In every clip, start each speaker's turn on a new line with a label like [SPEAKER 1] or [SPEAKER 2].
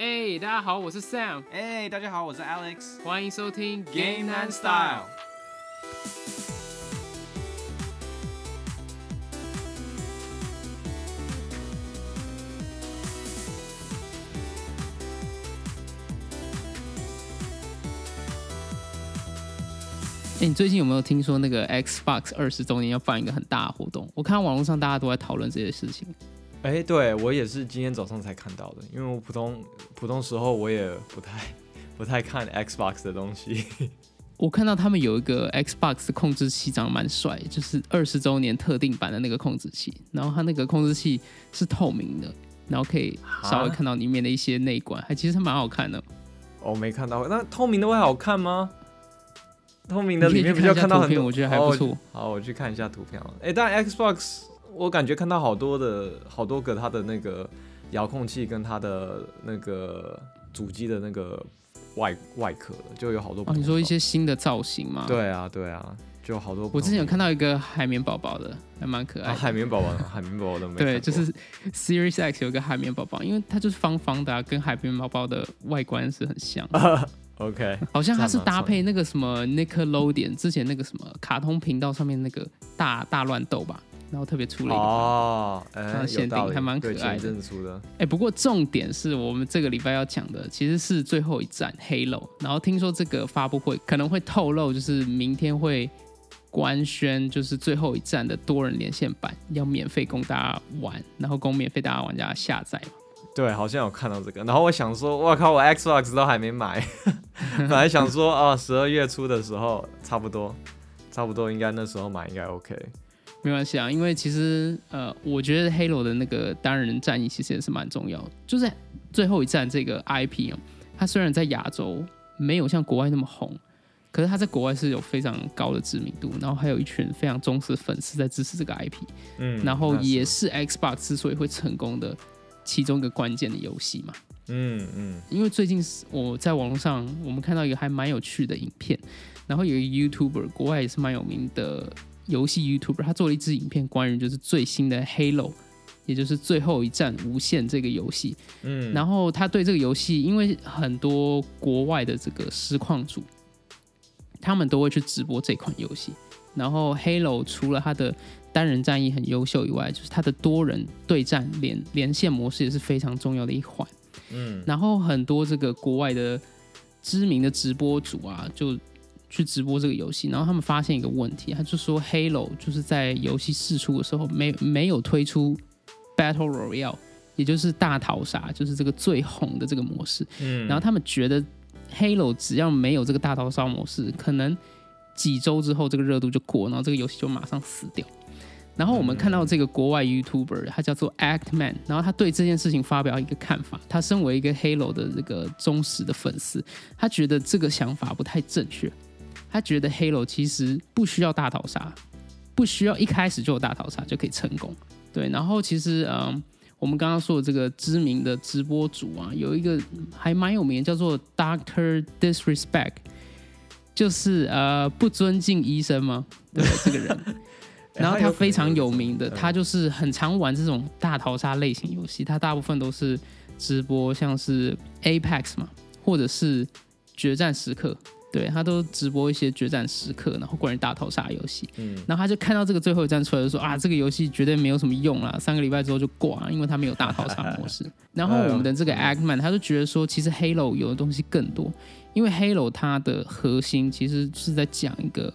[SPEAKER 1] 哎、大家好，我是 Sam，
[SPEAKER 2] 哎、大家好，我是 Alex。
[SPEAKER 1] 欢迎收听
[SPEAKER 2] Game and Style。
[SPEAKER 1] 哎、你最近有没有听说那个 Xbox 二十周年要办一个很大的活动？我看网络上大家都在讨论这些事情。
[SPEAKER 2] 哎、对我也是今天早上才看到的，因为我普通普通时候我也不太不太看 Xbox 的东西。
[SPEAKER 1] 我看到他们有一个 Xbox 的控制器长得蛮帅，就是二十周年特定版的那个控制器，然后它那个控制器是透明的，然后可以稍微看到里面的一些内管，还其实蛮好看的。
[SPEAKER 2] 哦、没看到，那透明的会好看吗？透明的里面比较看到很多，
[SPEAKER 1] 我觉得还不错
[SPEAKER 2] 哦好，我去看一下图片了。哎、但 Xbox 我感觉看到好多的好多个它的那个遥控器跟它的那个主机的那个外外壳，就有好多
[SPEAKER 1] 哦，你说一些新的造型吗？，
[SPEAKER 2] 对啊，对啊，就好多。
[SPEAKER 1] 我之前有看到一个海绵宝宝的，还蛮可爱
[SPEAKER 2] 啊，海绵宝宝，海绵宝宝都没看
[SPEAKER 1] 对，就是 Series X 有个海绵宝宝，因为它就是方方的、啊，跟海绵宝宝的外观是很像。
[SPEAKER 2] OK，
[SPEAKER 1] 好像它是搭配那个什么 Nickelodeon 之前那个什么卡通频道上面那个大大乱斗吧，然后特别出了一个。
[SPEAKER 2] 哦，
[SPEAKER 1] 它
[SPEAKER 2] 哎，
[SPEAKER 1] 限定还蛮可
[SPEAKER 2] 对
[SPEAKER 1] 爱哎、不过重点是我们这个礼拜要讲的其实是最后一站 Halo，然后听说这个发布会可能会透露，就是明天会官宣，就是最后一站的多人连线版要免费供大家玩，然后供免费大家玩家下载嘛。
[SPEAKER 2] 对，好像有看到这个。然后我想说，我靠，我 Xbox 都还没买，本来想说啊，十二月初的时候差不多，差不多应该那时候买应该 OK。
[SPEAKER 1] 没关系啊，因为其实呃，我觉得 Halo 的那个单人战役其实也是蛮重要的。就是最后一战这个 IP 啊，它虽然在亚洲没有像国外那么红，可是它在国外是有非常高的知名度，然后还有一群非常忠实的粉丝在支持这个 IP，
[SPEAKER 2] 嗯，
[SPEAKER 1] 然后也是 Xbox 之所以会成功的其中一个关键的游戏嘛。
[SPEAKER 2] 嗯嗯
[SPEAKER 1] 因为最近我在网络上我们看到一个还蛮有趣的影片，然后有一个 YouTuber，国外也是蛮有名的游戏 YouTuber，他做了一支影片，关于就是最新的 Halo，也就是最后一战无限这个游戏。
[SPEAKER 2] 嗯，
[SPEAKER 1] 然后他对这个游戏，因为很多国外的这个实况组，他们都会去直播这款游戏。然后 Halo 除了它的单人战役很优秀以外，就是它的多人对战连连线模式也是非常重要的一环。
[SPEAKER 2] 嗯
[SPEAKER 1] 然后很多这个国外的知名的直播主啊，就去直播这个游戏，然后他们发现一个问题，他就说 Halo 就是在游戏试出的时候没没有推出 Battle Royale，也就是大逃杀，就是这个最红的这个模式。
[SPEAKER 2] 嗯，
[SPEAKER 1] 然后他们觉得 Halo 只要没有这个大逃杀模式，可能几周之后这个热度就过，然后这个游戏就马上死掉。然后我们看到这个国外 YouTuber，他叫做 Actman，然后他对这件事情发表一个看法。他身为一个 Halo 的这个忠实的粉丝，他觉得这个想法不太正确。他觉得 Halo 其实不需要大逃杀，不需要一开始就有大逃杀就可以成功。对，然后其实嗯，我们刚刚说的这个知名的直播主啊，有一个还蛮有名的，叫做 Doctor Disrespect，就是呃不尊敬医生吗？对，这个人。然后他非常有名的，他就是很常玩这种大逃杀类型游戏，他大部分都是直播，像是 Apex 嘛，或者是决战时刻，对他都直播一些决战时刻，然后关于大逃杀游戏。
[SPEAKER 2] 嗯
[SPEAKER 1] 然后他就看到这个最后一站出来，就说啊，这个游戏绝对没有什么用啦，三个礼拜之后就挂了，因为他没有大逃杀模式。然后我们的这个 Actman 他就觉得说，其实 Halo 有的东西更多，因为 Halo 它的核心其实是在讲一个。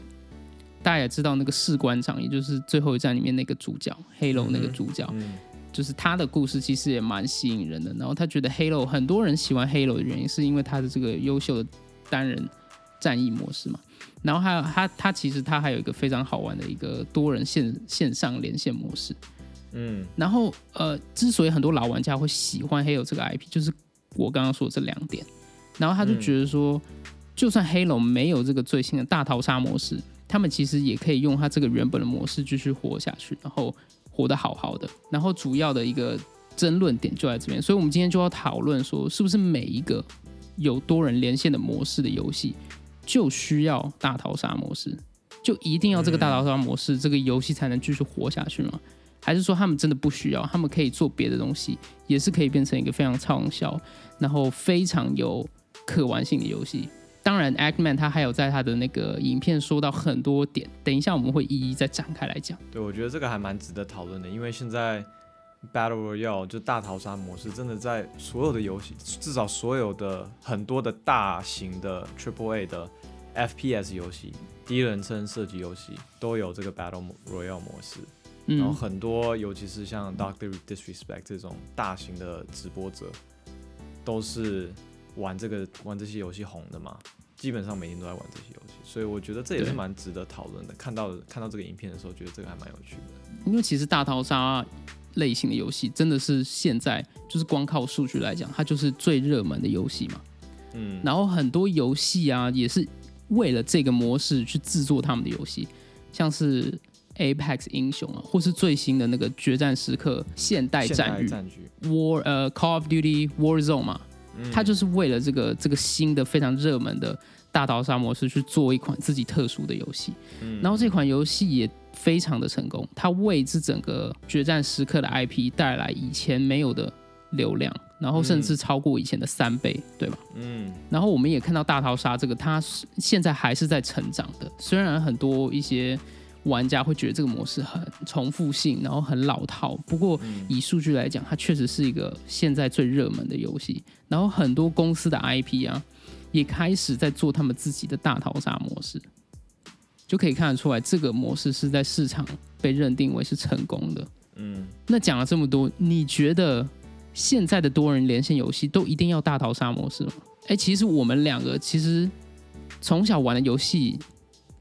[SPEAKER 1] 大家也知道那个士官长，也就是最后一站里面那个主角，Halo 那个主角，
[SPEAKER 2] 嗯
[SPEAKER 1] 就是他的故事其实也蛮吸引人的。然后他觉得 Halo 很多人喜欢 Halo 的原因，是因为他的这个优秀的单人战役模式嘛。然后还有他他其实他还有一个非常好玩的一个多人线线上连线模式。
[SPEAKER 2] 嗯
[SPEAKER 1] 然后呃，之所以很多老玩家会喜欢 Halo 这个 IP，就是我刚刚说的这两点。然后他就觉得说，就算 Halo 没有这个最新的大逃杀模式，他们其实也可以用它这个原本的模式继续活下去，然后活得好好的。然后主要的一个争论点就在这边，所以我们今天就要讨论说，是不是每一个有多人连线的模式的游戏，就需要大逃杀模式，就一定要这个大逃杀模式，这个游戏才能继续活下去吗？还是说他们真的不需要，他们可以做别的东西，也是可以变成一个非常畅销，然后非常有可玩性的游戏。当然，Actman 他还有在他的那个影片说到很多点，等一下我们会一一再展开来讲。
[SPEAKER 2] 对，我觉得这个还蛮值得讨论的，因为现在 Battle Royale 就大逃杀模式，真的在所有的游戏，至少所有的很多的大型的 Triple A 的 FPS 游戏、第一人称射击游戏都有这个 Battle Royale 模式。然后
[SPEAKER 1] 嗯，
[SPEAKER 2] 很多，尤其是像 Doctor Disrespect 这种大型的直播者，都是玩这个玩这些游戏红的嘛，基本上每天都在玩这些游戏，所以我觉得这也是蛮值得讨论的。看到看到这个影片的时候，觉得这个还蛮有趣的。
[SPEAKER 1] 因为其实大逃杀类型的游戏真的是现在就是光靠数据来讲，它就是最热门的游戏嘛。
[SPEAKER 2] 嗯，
[SPEAKER 1] 然后很多游戏啊，也是为了这个模式去制作他们的游戏，像是 Apex 英雄啊，或是最新的那个决战时刻现代战
[SPEAKER 2] 战局
[SPEAKER 1] ，War 呃 Call of Duty Warzone 嘛，
[SPEAKER 2] 嗯
[SPEAKER 1] 它就是为了这个这个新的非常热门的大逃杀模式去做一款自己特殊的游戏。
[SPEAKER 2] 嗯
[SPEAKER 1] 然后这款游戏也非常的成功，它为这整个决战时刻的 IP 带来以前没有的流量，然后甚至超过以前的三倍，对吧？
[SPEAKER 2] 嗯
[SPEAKER 1] 然后我们也看到大逃杀这个，它是现在还是在成长的。虽然很多一些玩家会觉得这个模式很重复性，然后很老套，不过
[SPEAKER 2] 嗯
[SPEAKER 1] 以数据来讲，它确实是一个现在最热门的游戏。然后很多公司的 IP 啊，也开始在做他们自己的大逃杀模式，就可以看得出来，这个模式是在市场被认定为是成功的。
[SPEAKER 2] 嗯，
[SPEAKER 1] 那讲了这么多，你觉得现在的多人连线游戏都一定要大逃杀模式吗？哎，其实我们两个其实从小玩的游戏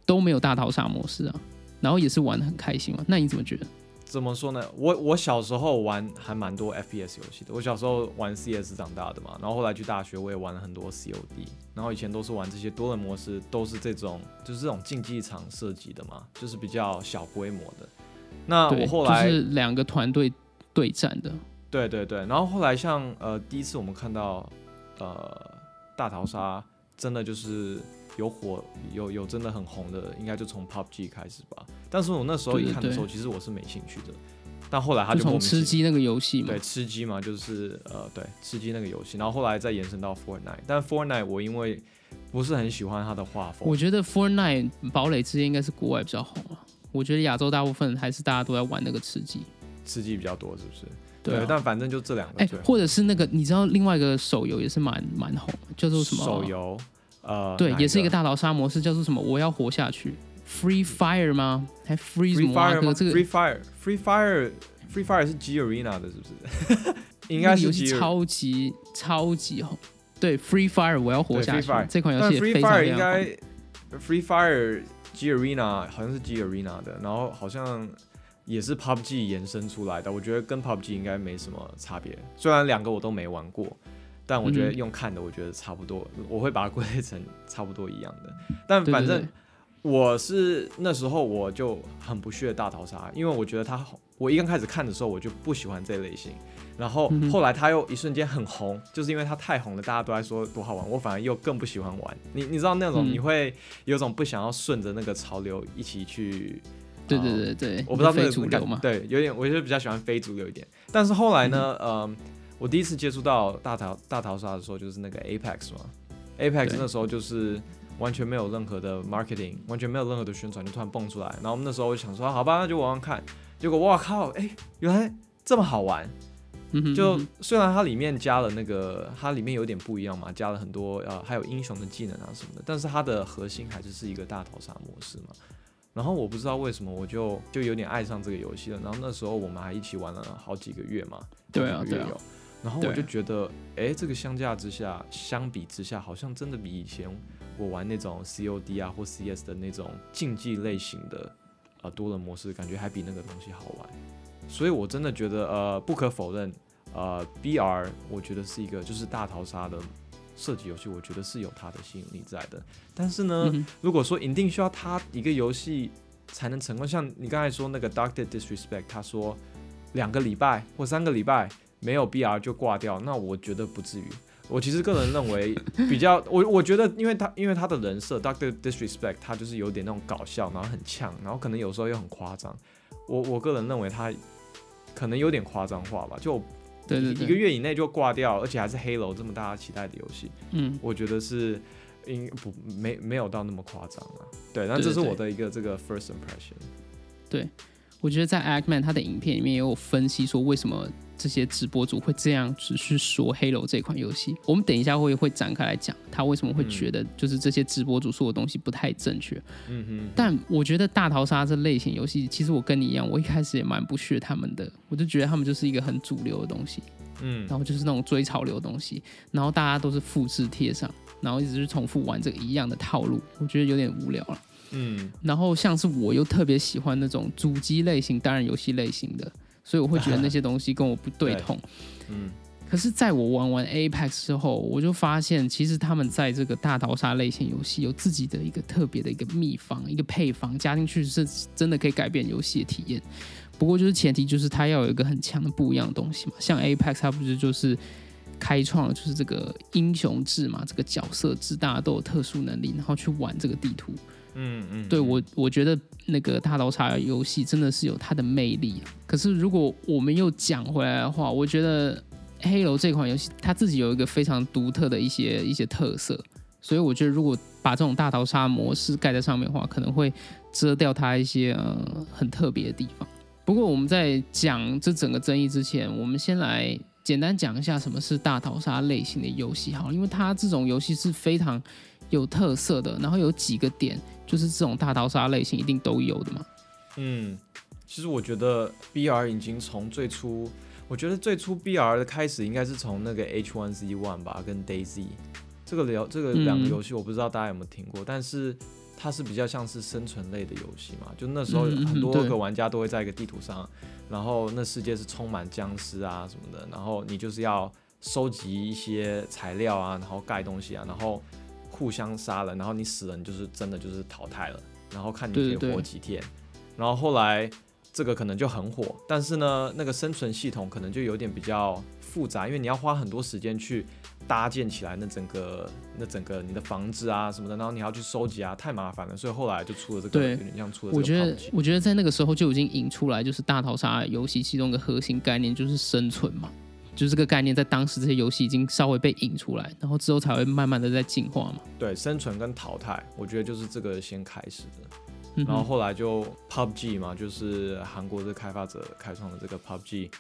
[SPEAKER 1] 都没有大逃杀模式啊，然后也是玩的很开心嘛。那你怎么觉得？
[SPEAKER 2] 怎么说呢？我我小时候玩还蛮多 FPS 游戏的。我小时候玩 CS 长大的嘛，然后后来去大学我也玩了很多 COD，然后以前都是玩这些多人模式，都是这种就是这种竞技场设计的嘛，就是比较小规模的。那，我后来、
[SPEAKER 1] 就是两个团队对战的，
[SPEAKER 2] 对对对，然后后来像呃第一次我们看到呃大逃杀，真的就是有火有有真的很红的，应该就从 PUBG 开始吧。但是我那时候一看的时候，其实我是没兴趣的。但后来他
[SPEAKER 1] 就从吃鸡那个游戏嘛
[SPEAKER 2] 对，吃鸡嘛，就是呃对吃鸡那个游戏，然后后来再延伸到 Fortnite，但 Fortnite 我因为不是很喜欢它的画风
[SPEAKER 1] 我，觉得 Fortnite 堡垒之夜应该是国外比较红啊。我觉得亚洲大部分还是大家都在玩那个吃鸡，
[SPEAKER 2] 吃鸡比较多，是不是？
[SPEAKER 1] 对啊
[SPEAKER 2] 但反正就这两个
[SPEAKER 1] 哎、
[SPEAKER 2] 最
[SPEAKER 1] 或者是那个你知道另外一个手游也是蛮蛮红的，叫做什么？
[SPEAKER 2] 手游，呃，
[SPEAKER 1] 对，也是一个大逃杀模式，叫做什么？我要活下去，Free Fire 吗？还 Free 什
[SPEAKER 2] Free
[SPEAKER 1] 么啊
[SPEAKER 2] ？Fire
[SPEAKER 1] 这个
[SPEAKER 2] ？Free Fire，Free Fire，Free Fire 是 G Arena 的，是不是？应该是。
[SPEAKER 1] 超级超级红。对，Free Fire 我要活下去
[SPEAKER 2] Fire，
[SPEAKER 1] 这款游戏也
[SPEAKER 2] Free
[SPEAKER 1] 非常
[SPEAKER 2] Fire
[SPEAKER 1] 非常
[SPEAKER 2] 应该
[SPEAKER 1] 红。
[SPEAKER 2] Free Fire G Arena 好像是 G Arena 的，然后好像也是 PUBG 延伸出来的。我觉得跟 PUBG 应该没什么差别，虽然两个我都没玩过，但我觉得
[SPEAKER 1] 嗯
[SPEAKER 2] 用看的，我觉得差不多，我会把它归类成差不多一样的。但反正我是那时候我就很不屑大逃杀，因为我觉得它，我一刚开始看的时候我就不喜欢这类型，然后后来它又一瞬间很红，就是因为它太红了，大家都在说多好玩，我反而又更不喜欢玩。你你知道那种
[SPEAKER 1] 嗯
[SPEAKER 2] 你会有种不想要顺着那个潮流一起去，
[SPEAKER 1] 对
[SPEAKER 2] 呃
[SPEAKER 1] 对对对，
[SPEAKER 2] 我不知道那
[SPEAKER 1] 非主流嘛。
[SPEAKER 2] 对，有点我就比较喜欢非主流一点。但是后来呢，嗯、我第一次接触到大逃大逃杀的时候，就是那个 Apex 嘛，Apex 那时候就是完全没有任何的 marketing，完全没有任何的宣传，就突然蹦出来。然后我们那时候就想说，好吧，那就玩玩看。结果哇靠，哎、原来这么好玩！就虽然它里面加了那个，它里面有点不一样嘛，加了很多呃，还有英雄的技能啊什么的，但是它的核心还是是一个大逃杀模式嘛。然后我不知道为什么我就就有点爱上这个游戏了。然后那时候我们还一起玩了好几个月嘛，
[SPEAKER 1] 对啊对啊。
[SPEAKER 2] 然后我就觉得，哎、这个相较之下，相比之下，好像真的比以前我玩那种 COD 啊或 CS 的那种竞技类型的呃多人模式，感觉还比那个东西好玩。所以我真的觉得，呃，不可否认，呃，BR 我觉得是一个就是大逃杀的设计游戏，我觉得是有它的吸引力在的。但是呢，
[SPEAKER 1] 嗯
[SPEAKER 2] 如果说一定需要它一个游戏才能成功，像你刚才说那个 Doctor Disrespect，他说两个礼拜或三个礼拜没有 BR 就挂掉，那我觉得不至于。我其实个人认为 比较，我我觉得，因为他因为他的人设 Doctor Disrespect，他就是有点那种搞笑，然后很呛，然后可能有时候又很夸张。我我个人认为他可能有点夸张化吧，就
[SPEAKER 1] 对
[SPEAKER 2] 一个月以内就挂掉，而且还是 Halo 这么大家期待的游戏，
[SPEAKER 1] 嗯，
[SPEAKER 2] 我觉得是应不没没有到那么夸张啊。对，但这是我的一个这个 first impression。
[SPEAKER 1] 对我觉得在 Ackman 他的影片里面也有分析说，为什么这些直播主会这样子去说《Halo》这款游戏。我们等一下会会展开来讲，他为什么会觉得就是这些直播主说的东西不太正确。
[SPEAKER 2] 嗯哼，
[SPEAKER 1] 但我觉得大逃杀这类型游戏，其实我跟你一样，我一开始也蛮不屑他们的，我就觉得他们就是一个很主流的东西，
[SPEAKER 2] 嗯
[SPEAKER 1] 然后就是那种追潮流的东西，然后大家都是复制贴上，然后一直去重复玩这个一样的套路，我觉得有点无聊了。
[SPEAKER 2] 嗯
[SPEAKER 1] 然后像是我又特别喜欢那种主机类型、单人游戏类型的，所以我会觉得那 些东西跟我不对痛。
[SPEAKER 2] 嗯
[SPEAKER 1] 可是，在我玩完 Apex 之后，我就发现，其实他们在这个大逃杀类型游戏有自己的一个特别的一个秘方、一个配方，加进去是真的可以改变游戏的体验。不过，就是前提就是它要有一个很强的不一样的东西嘛。像 Apex，它不是就是开创了就是这个英雄制嘛，这个角色制，大家都有特殊能力，然后去玩这个地图。
[SPEAKER 2] 嗯嗯，
[SPEAKER 1] 对我，我觉得那个大逃杀游戏真的是有它的魅力。可是如果我们又讲回来的话，我觉得《黑楼》这款游戏它自己有一个非常独特的一些一些特色，所以我觉得如果把这种大逃杀模式盖在上面的话，可能会遮掉它一些呃很特别的地方。不过我们在讲这整个争议之前，我们先来简单讲一下什么是大逃杀类型的游戏好，因为它这种游戏是非常有特色的，然后有几个点就是这种大逃杀类型一定都有的嘛。
[SPEAKER 2] 嗯，其实我觉得 BR 已经从最初，我觉得最初 BR 的开始应该是从那个 H One Z One 吧，跟 Daisy 这个聊这个两个
[SPEAKER 1] 嗯
[SPEAKER 2] 游戏，我不知道大家有没有听过，但是它是比较像是生存类的游戏嘛，就那时候很多
[SPEAKER 1] 对
[SPEAKER 2] 个玩家都会在一个地图上，然后那世界是充满僵尸啊什么的，然后你就是要收集一些材料啊，然后盖东西啊，然后互相杀人，然后你死了，你就是真的就是淘汰了，然后看你可以
[SPEAKER 1] 对对。对
[SPEAKER 2] 活几天。然后后来这个可能就很火，但是呢，那个生存系统可能就有点比较复杂，因为你要花很多时间去搭建起来那整个那整个你的房子啊什么的，然后你要去收集啊，太麻烦了，所以后来就出了这个，
[SPEAKER 1] 对。
[SPEAKER 2] 有点像出了这个
[SPEAKER 1] 我觉得我觉得在那个时候就已经引出来，就是大逃杀游戏其中一个核心概念就是生存嘛，就是这个概念在当时这些游戏已经稍微被引出来，然后之后才会慢慢的在进化嘛。
[SPEAKER 2] 对生存跟淘汰，我觉得就是这个先开始的。
[SPEAKER 1] 嗯
[SPEAKER 2] 然后后来就 PUBG 嘛，就是韩国的开发者开创的这个 PUBG，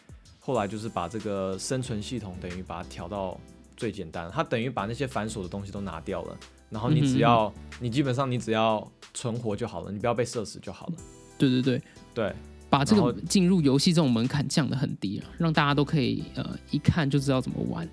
[SPEAKER 2] 后来就是把这个生存系统等于把它调到最简单，它等于把那些繁琐的东西都拿掉了，然后你只要、你基本上你只要存活就好了，你不要被射死就好了。
[SPEAKER 1] 对对对，
[SPEAKER 2] 对
[SPEAKER 1] 把这个进入游戏这种门槛降得很低了，让大家都可以呃一看就知道怎么玩。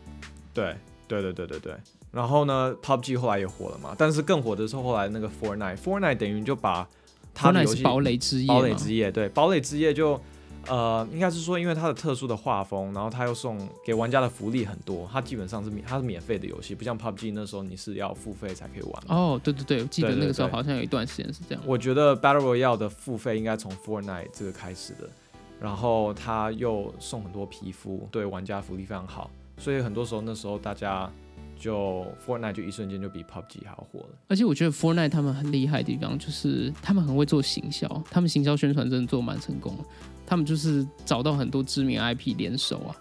[SPEAKER 2] 对对对对对对。然后呢，PUBG 后来也火了嘛，但是更火的是后来那个 Fortnite，Fortnite 等于就把它的游戏
[SPEAKER 1] 是堡垒之夜，
[SPEAKER 2] 堡垒之夜，对，堡垒之夜就，呃，应该是说，因为它的特殊的画风，然后它又送给玩家的福利很多，它基本上是免，它是免费的游戏，不像 PUBG 那时候你是要付费才可以玩。
[SPEAKER 1] 哦，对对对，我记得那个时候好像有一段时间是这样。
[SPEAKER 2] 我觉得 Battle Royale 的付费应该从 Fortnite 这个开始的，然后它又送很多皮肤，对玩家福利非常好，所以很多时候那时候大家就 Fortnite 就一瞬间就比 PUBG 还要火了。
[SPEAKER 1] 而且我觉得 Fortnite 他们很厉害的地方就是他们很会做行销，他们行销宣传真的做蛮成功的。他们就是找到很多知名 IP 联手啊，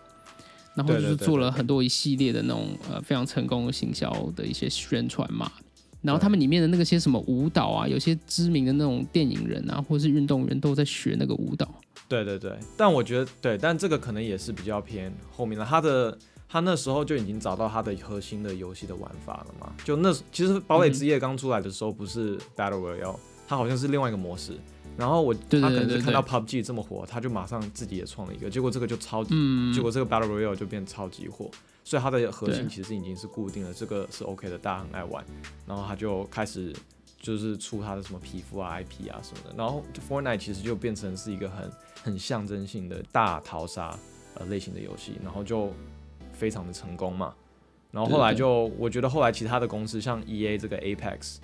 [SPEAKER 1] 然后就是做了很多一系列的那种呃非常成功的行销的一些宣传嘛。然后他们里面的那个些什么舞蹈啊，有些知名的那种电影人啊，或是运动员都在学那个舞蹈。
[SPEAKER 2] 对对对，但我觉得对，但这个可能也是比较偏后面的。他的他那时候就已经找到他的核心的游戏的玩法了嘛。就那其实《堡垒之夜》刚出来的时候不是 Battle Royale，它好像是另外一个模式。然后我他可能是看到 PUBG 这么火，他就马上自己也创了一个，结果这个就超级，
[SPEAKER 1] 嗯，
[SPEAKER 2] 结果这个 Battle Royale 就变超级火。所以它的核心其实已经是固定了，这个是 OK 的，大家很爱玩。然后他就开始就是出他的什么皮肤啊、IP 啊什么的。然后 Fortnite 其实就变成是一个很很象征性的大逃杀呃类型的游戏，然后就非常的成功嘛。然后后来就我觉得后来其他的公司像 EA 这个 Apex，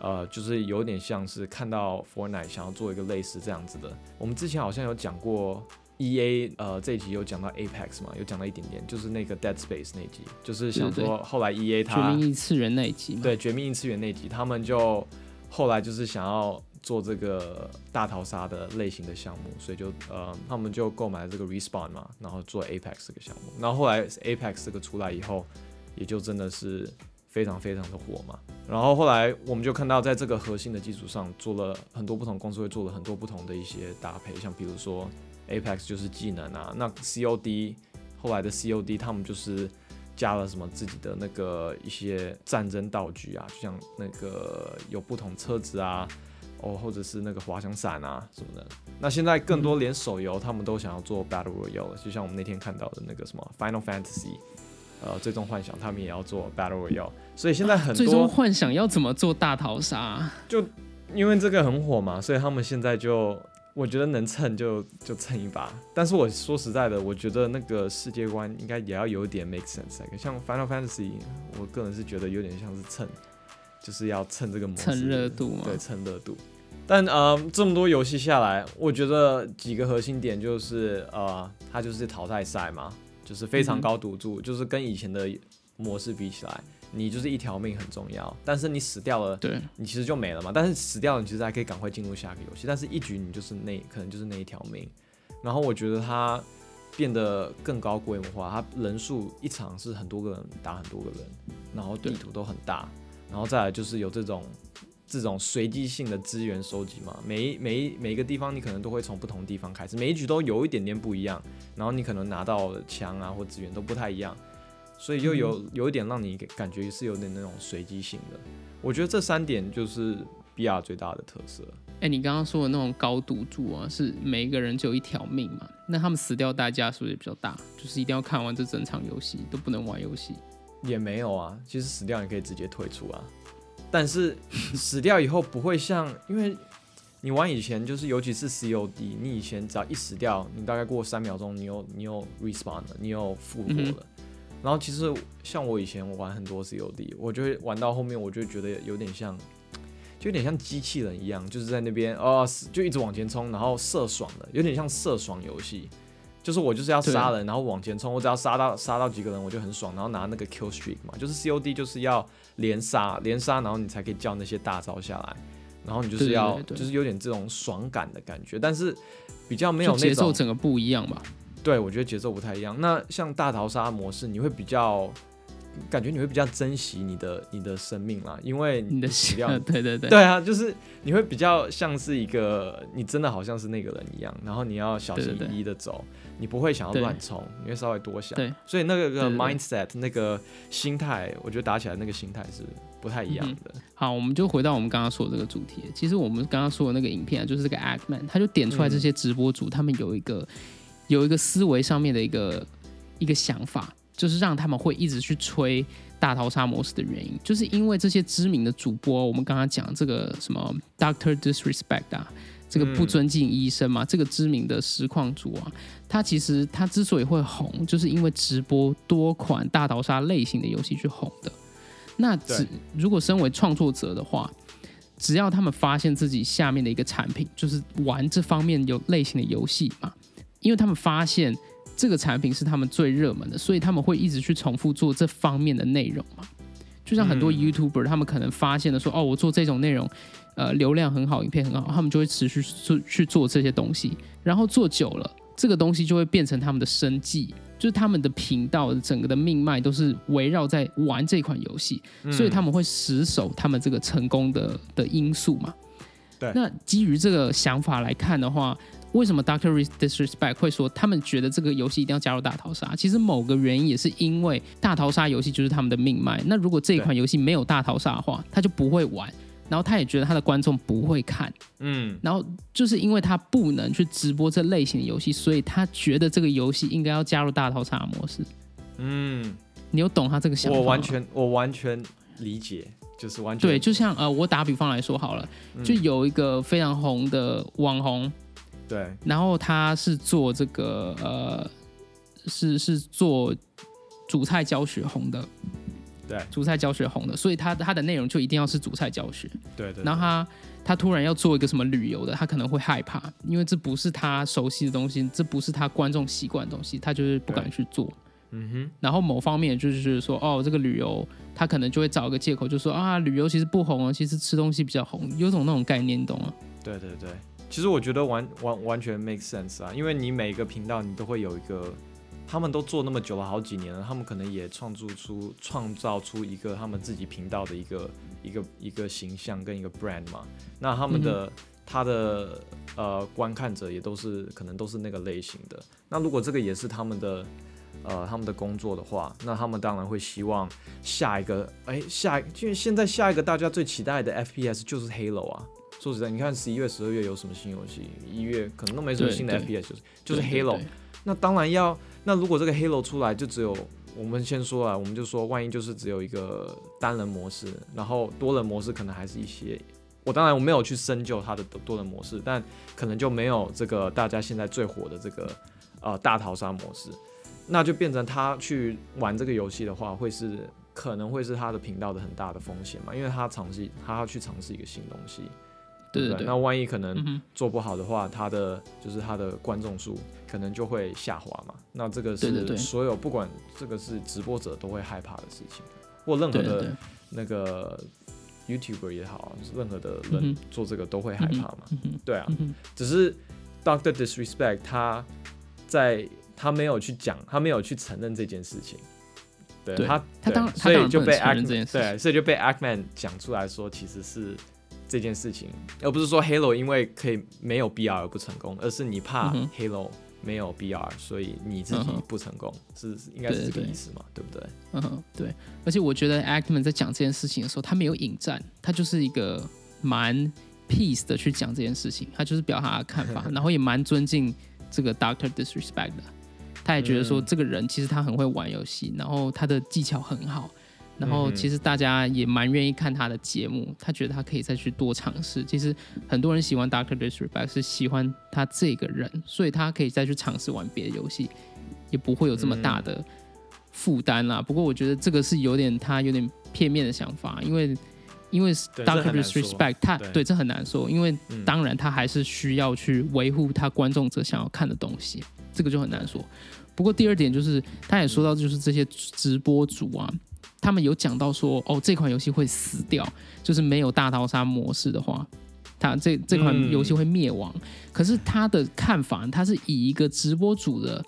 [SPEAKER 2] 呃，就是有点像是看到 Fortnite 想要做一个类似这样子的。我们之前好像有讲过 EA，呃，这一集有讲到 Apex 嘛，有讲到一点点，就是那个 Dead Space 那一集，就是想说后来 EA
[SPEAKER 1] 绝命异次元那一集。
[SPEAKER 2] 对《绝命异次元》那集，他们就后来就是想要做这个大逃杀的类型的项目，所以就呃他们就购买了这个 Respawn 嘛，然后做 Apex 这个项目。然后后来 Apex 这个出来以后，也就真的是非常非常的火嘛。然后后来我们就看到，在这个核心的基础上，做了很多不同公司会做了很多不同的一些搭配，像比如说 Apex 就是技能啊，那 COD 后来的 COD 他们就是加了什么自己的那个一些战争道具啊，就像那个有不同车子啊，哦或者是那个滑翔伞啊什么的。那现在更多连手游他们都想要做 Battle Royale，了就像我们那天看到的那个什么 Final Fantasy。呃，最终幻想他们也要做 Battle Royale，所以现在很多
[SPEAKER 1] 最终幻想要怎么做大逃杀？
[SPEAKER 2] 就因为这个很火嘛，所以他们现在就我觉得能蹭就就蹭一把。但是我说实在的，我觉得那个世界观应该也要有点 make sense。像 Final Fantasy，我个人是觉得有点像是蹭，就是要蹭这个模式，
[SPEAKER 1] 蹭热度嘛，
[SPEAKER 2] 对，蹭热度。但呃，这么多游戏下来，我觉得几个核心点就是呃，它就是淘汰赛嘛。就是非常高赌注，就是跟以前的模式比起来，你就是一条命很重要。但是你死掉了，
[SPEAKER 1] 对，
[SPEAKER 2] 你其实就没了嘛。但是死掉了，你其实还可以赶快进入下一个游戏。但是一局你就是那可能就是那一条命。然后我觉得它变得更高规模化，它人数一场是很多个人打很多个人，然后地图都很大，然后再来就是有这种。这种随机性的资源收集嘛，每一每一每一个地方你可能都会从不同地方开始，每一局都有一点点不一样，然后你可能拿到的枪啊或资源都不太一样，所以又有有一点让你感觉是有点那种随机性的。我觉得这三点就是 B R 最大的特色。
[SPEAKER 1] 哎，你刚刚说的那种高赌注啊，是每一个人只有一条命嘛？那他们死掉代价是不是也比较大？就是一定要看完这整场游戏都不能玩游戏？
[SPEAKER 2] 也没有啊，其实死掉你可以直接退出啊。但是死掉以后不会像，因为你玩以前就是，尤其是 COD，你以前只要一死掉，你大概过三秒钟，你又你又 respawn 了，你又复活了。然后其实像我以前我玩很多 COD，我就会玩到后面，我就觉得有点像，就有点像机器人一样，就是在那边哦，就一直往前冲，然后射爽的，有点像射爽游戏。就是我就是要杀人，然后往前冲，我只要杀到杀到几个人，我就很爽，然后拿那个 kill streak 嘛，就是 COD 就是要连杀连杀，然后你才可以叫那些大招下来，然后你就是要就是有点这种爽感的感觉，但是比较没有
[SPEAKER 1] 节奏整个不一样吧？
[SPEAKER 2] 对，我觉得节奏不太一样。那像大逃杀模式，你会比较。感觉你会比较珍惜你的你的生命啦，因为
[SPEAKER 1] 你的
[SPEAKER 2] 死掉，
[SPEAKER 1] 对对对，
[SPEAKER 2] 对啊，就是你会比较像是一个你真的好像是那个人一样，然后你要小心翼翼的走，你不会想要乱冲，你会稍微多想，
[SPEAKER 1] 对，
[SPEAKER 2] 所以那个个 mindset 那个心态，我觉得打起来那个心态是不太一样的。
[SPEAKER 1] 好，我们就回到我们刚刚说的这个主题，其实我们刚刚说的那个影片啊就是这个 Actman，他就点出来这些直播主他们有一个有一个思维上面的一个一个想法。就是让他们会一直去吹大逃杀模式的原因，就是因为这些知名的主播，我们刚刚讲这个什么 Doctor Disrespect 啊，这个不尊敬医生嘛，这个知名的实况主啊，他其实他之所以会红，就是因为直播多款大逃杀类型的游戏去红的。那只如果身为创作者的话，只要他们发现自己下面的一个产品就是玩这方面有类型的游戏嘛，因为他们发现。这个产品是他们最热门的，所以他们会一直去重复做这方面的内容嘛？就像很多 YouTuber，他们可能发现了说，哦，我做这种内容，呃，流量很好，影片很好，他们就会持续去去做这些东西，然后做久了，这个东西就会变成他们的生计，就是他们的频道整个的命脉都是围绕在玩这款游戏，所以他们会死守他们这个成功的的因素嘛？
[SPEAKER 2] 对。
[SPEAKER 1] 那基于这个想法来看的话。为什么 Doctor Disrespect 会说他们觉得这个游戏一定要加入大逃杀？其实某个原因也是因为大逃杀游戏就是他们的命脉。那如果这一款游戏没有大逃杀的话，他就不会玩，然后他也觉得他的观众不会看。嗯，然后就是因为他不能去直播这类型的游戏，所以他觉得这个游戏应该要加入大逃杀模式。嗯，你有懂他这个想法？
[SPEAKER 2] 我完全，我完全理解，就是完全
[SPEAKER 1] 对。就像呃，我打比方来说好了，就有一个非常红的网红。
[SPEAKER 2] 对，
[SPEAKER 1] 然后他是做这个呃，是是做主菜教学红的，
[SPEAKER 2] 对，
[SPEAKER 1] 主菜教学红的，所以他他的内容就一定要是主菜教学，
[SPEAKER 2] 对对。
[SPEAKER 1] 然后他他突然要做一个什么旅游的，他可能会害怕，因为这不是他熟悉的东西，这不是他观众习惯的东西，他就是不敢去做。
[SPEAKER 2] 嗯哼，
[SPEAKER 1] 然后某方面就是说，哦，这个旅游他可能就会找一个借口，就说啊，旅游其实不红啊，其实吃东西比较红，有种那种概念，你懂吗？
[SPEAKER 2] 对对对，其实我觉得完完完全 make sense 啊，因为你每个频道你都会有一个，他们都做那么久了，好几年了，他们可能也创作出创造出一个他们自己频道的一个一个一个形象跟一个 brand 嘛，那他们的、他的呃观看者也都是可能都是那个类型的，那如果这个也是他们的。呃，他们的工作的话，那他们当然会希望下一个，哎，下，因为现在下一个大家最期待的 FPS 就是 Halo 啊。说实在，你看十一月、十二月有什么新游戏？一月可能都没什么新的 FPS，就是就是 Halo。那当然要，那如果这个 Halo 出来，就只有我们先说啊，我们就说，万一就是只有一个单人模式，然后多人模式可能还是一些。我当然我没有去深究它的多人模式，但可能就没有这个大家现在最火的这个呃大逃杀模式，那就变成他去玩这个游戏的话，会是可能会是他的频道的很大的风险嘛，因为他尝试他要去尝试一个新东西，不
[SPEAKER 1] 对对对
[SPEAKER 2] 那万一可能做不好的话，他的就是他的观众数可能就会下滑嘛。那这个是所有不管这个是直播者都会害怕的事情，或任何的那个 YouTuber 也好，任何的
[SPEAKER 1] 嗯
[SPEAKER 2] 人做这个都会害怕嘛。
[SPEAKER 1] 嗯，
[SPEAKER 2] 对啊，
[SPEAKER 1] 嗯，
[SPEAKER 2] 只是 Doctor Disrespect 他在他没有去讲，他没有去承认这件事情。对
[SPEAKER 1] 对
[SPEAKER 2] 他，对
[SPEAKER 1] 他当
[SPEAKER 2] 所以就被
[SPEAKER 1] 当然不能承认
[SPEAKER 2] Ackman
[SPEAKER 1] 这件事情
[SPEAKER 2] 对，所以就被 Ackman 讲出来说，其实是这件事情，而不是说 Halo 因为可以没有 BR 而不成功，而是你怕 Halo 没有 BR，所以你自己不成功，是是应该是这个意思嘛？对不对？
[SPEAKER 1] 嗯哼，对。而且我觉得 Actman 在讲这件事情的时候，他没有引战，他就是一个蛮 peace 的去讲这件事情，他就是表达他的看法，然后也蛮尊敬这个 Doctor Disrespect 的。他也觉得说，
[SPEAKER 2] 嗯
[SPEAKER 1] 这个人其实他很会玩游戏，然后他的技巧很好，然后其实大家也蛮愿意看他的节目，他觉得他可以再去多尝试。其实很多人喜欢 Doctor Disrespect 是喜欢他这个人，所以他可以再去尝试玩别的游戏，也不会有这么大的负担啦。不过我觉得这个是有点他有点片面的想法，因为因为 Doctor Disrespect 他
[SPEAKER 2] 对
[SPEAKER 1] 对这很难说，因为
[SPEAKER 2] 嗯
[SPEAKER 1] 当然他还是需要去维护他观众者想要看的东西，这个就很难说。不过第二点就是，他也说到，就是这些直播主啊，他们有讲到说，哦，这款游戏会死掉，就是没有大逃杀模式的话，他这这款
[SPEAKER 2] 嗯
[SPEAKER 1] 游戏会灭亡。可是他的看法，他是以一个直播主的